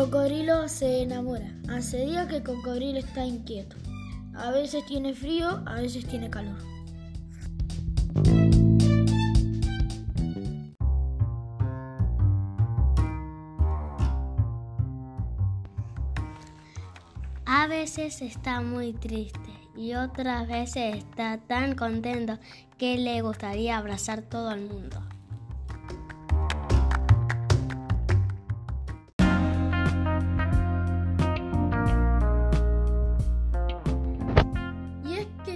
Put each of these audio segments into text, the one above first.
Cocodrilo se enamora. Hace días que Cocodrilo está inquieto. A veces tiene frío, a veces tiene calor. A veces está muy triste y otras veces está tan contento que le gustaría abrazar todo el mundo.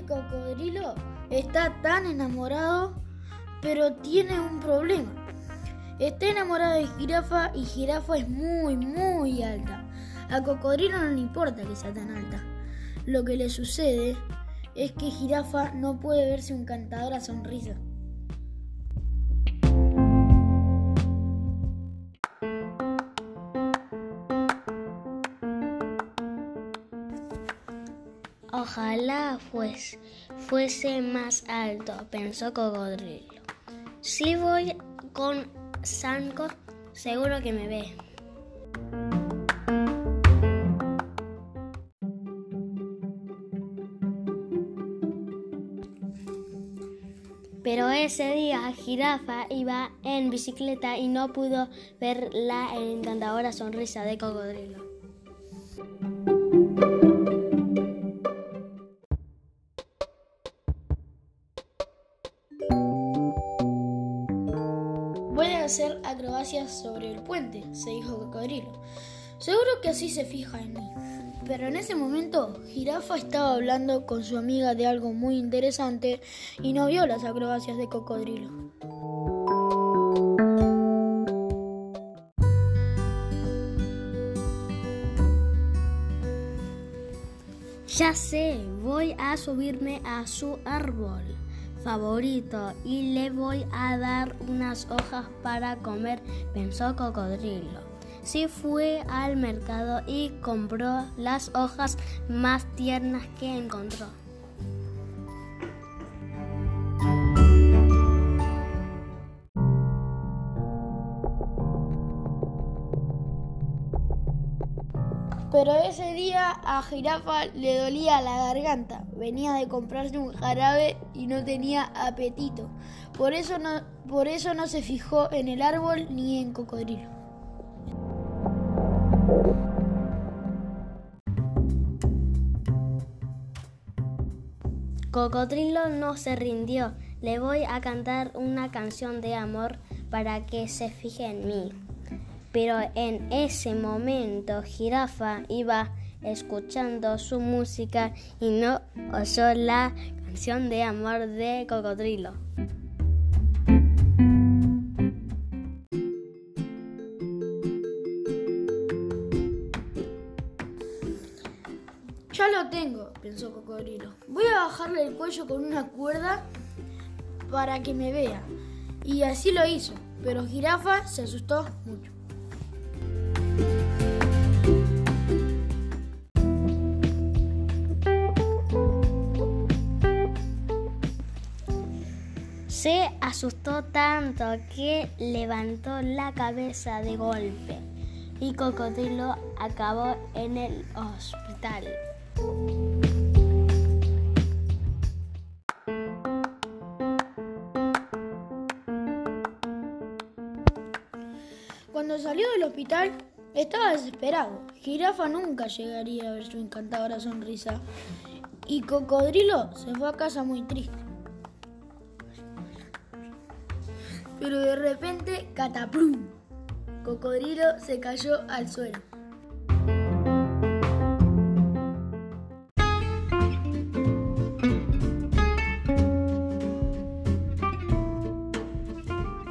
Cocodrilo está tan enamorado, pero tiene un problema. Está enamorado de Jirafa y Jirafa es muy, muy alta. A Cocodrilo no le importa que sea tan alta. Lo que le sucede es que Jirafa no puede ver su encantadora sonrisa. Ojalá pues fuese más alto, pensó Cocodrilo. Si voy con Sanco, seguro que me ve. Pero ese día Jirafa iba en bicicleta y no pudo ver la encantadora sonrisa de Cocodrilo. Hacer acrobacias sobre el puente, se dijo Cocodrilo. Seguro que así se fija en mí. Pero en ese momento, Jirafa estaba hablando con su amiga de algo muy interesante y no vio las acrobacias de Cocodrilo. Ya sé, voy a subirme a su árbol favorito y le voy a dar unas hojas para comer, pensó Cocodrilo. Sí fue al mercado y compró las hojas más tiernas que encontró. Pero ese día a Jirafa le dolía la garganta. Venía de comprarse un jarabe y no tenía apetito. Por eso no, por eso no se fijó en el árbol ni en Cocodrilo. Cocodrilo no se rindió. Le voy a cantar una canción de amor para que se fije en mí. Pero en ese momento Jirafa iba escuchando su música y no oyó la canción de amor de Cocodrilo. Ya lo tengo, pensó Cocodrilo. Voy a bajarle el cuello con una cuerda para que me vea. Y así lo hizo, pero Jirafa se asustó mucho. Se asustó tanto que levantó la cabeza de golpe y Cocodrilo acabó en el hospital. Cuando salió del hospital, estaba desesperado. Jirafa nunca llegaría a ver su encantadora sonrisa. Y Cocodrilo se fue a casa muy triste. Pero de repente, cataplum. Cocodrilo se cayó al suelo.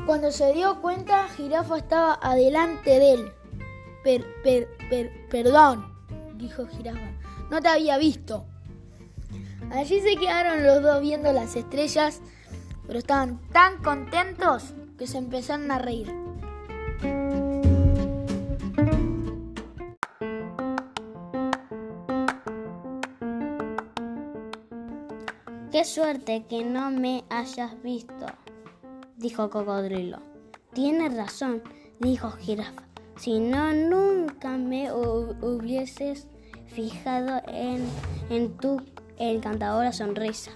Cuando se dio cuenta, Jirafa estaba adelante de él. Per, per, per, perdón, dijo Jirafa, no te había visto. Allí se quedaron los dos viendo las estrellas, pero estaban tan contentos que se empezaron a reír. Qué suerte que no me hayas visto, dijo Cocodrilo. Tienes razón, dijo Jirafa. Si no, nunca me hubieses fijado en, en tu encantadora sonrisa.